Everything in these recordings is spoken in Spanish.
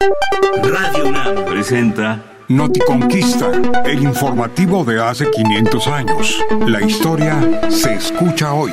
Radio UNAM presenta Noticonquista, el informativo de hace 500 años. La historia se escucha hoy.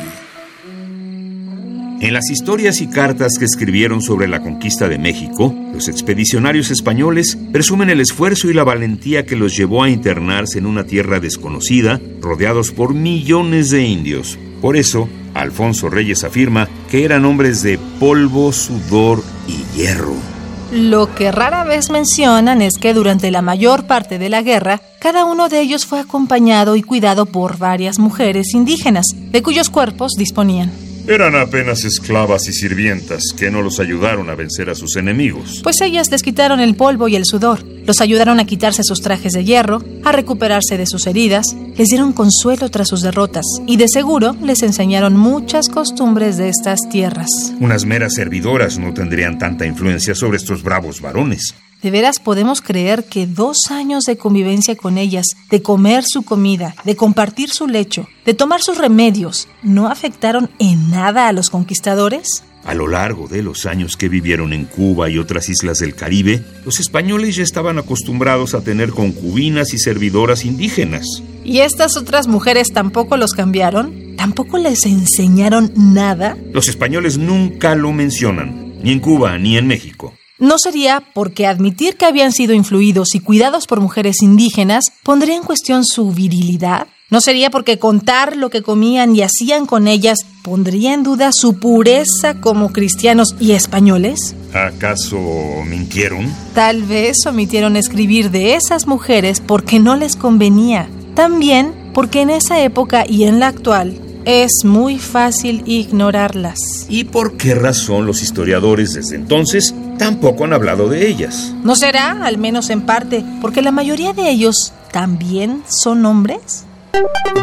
En las historias y cartas que escribieron sobre la conquista de México, los expedicionarios españoles presumen el esfuerzo y la valentía que los llevó a internarse en una tierra desconocida, rodeados por millones de indios. Por eso, Alfonso Reyes afirma que eran hombres de polvo, sudor y hierro. Lo que rara vez mencionan es que durante la mayor parte de la guerra, cada uno de ellos fue acompañado y cuidado por varias mujeres indígenas, de cuyos cuerpos disponían. Eran apenas esclavas y sirvientas que no los ayudaron a vencer a sus enemigos. Pues ellas les quitaron el polvo y el sudor, los ayudaron a quitarse sus trajes de hierro, a recuperarse de sus heridas, les dieron consuelo tras sus derrotas y de seguro les enseñaron muchas costumbres de estas tierras. Unas meras servidoras no tendrían tanta influencia sobre estos bravos varones. ¿De veras podemos creer que dos años de convivencia con ellas, de comer su comida, de compartir su lecho, de tomar sus remedios, no afectaron en nada a los conquistadores? A lo largo de los años que vivieron en Cuba y otras islas del Caribe, los españoles ya estaban acostumbrados a tener concubinas y servidoras indígenas. ¿Y estas otras mujeres tampoco los cambiaron? ¿Tampoco les enseñaron nada? Los españoles nunca lo mencionan, ni en Cuba ni en México. ¿No sería porque admitir que habían sido influidos y cuidados por mujeres indígenas pondría en cuestión su virilidad? ¿No sería porque contar lo que comían y hacían con ellas pondría en duda su pureza como cristianos y españoles? ¿Acaso mintieron? Tal vez omitieron escribir de esas mujeres porque no les convenía. También porque en esa época y en la actual es muy fácil ignorarlas. ¿Y por qué razón los historiadores desde entonces tampoco han hablado de ellas? ¿No será, al menos en parte, porque la mayoría de ellos también son hombres?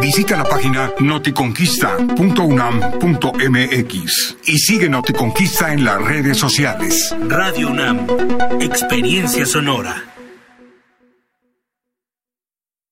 Visita la página noticonquista.unam.mx y sigue Noticonquista en las redes sociales. Radio UNAM, experiencia sonora.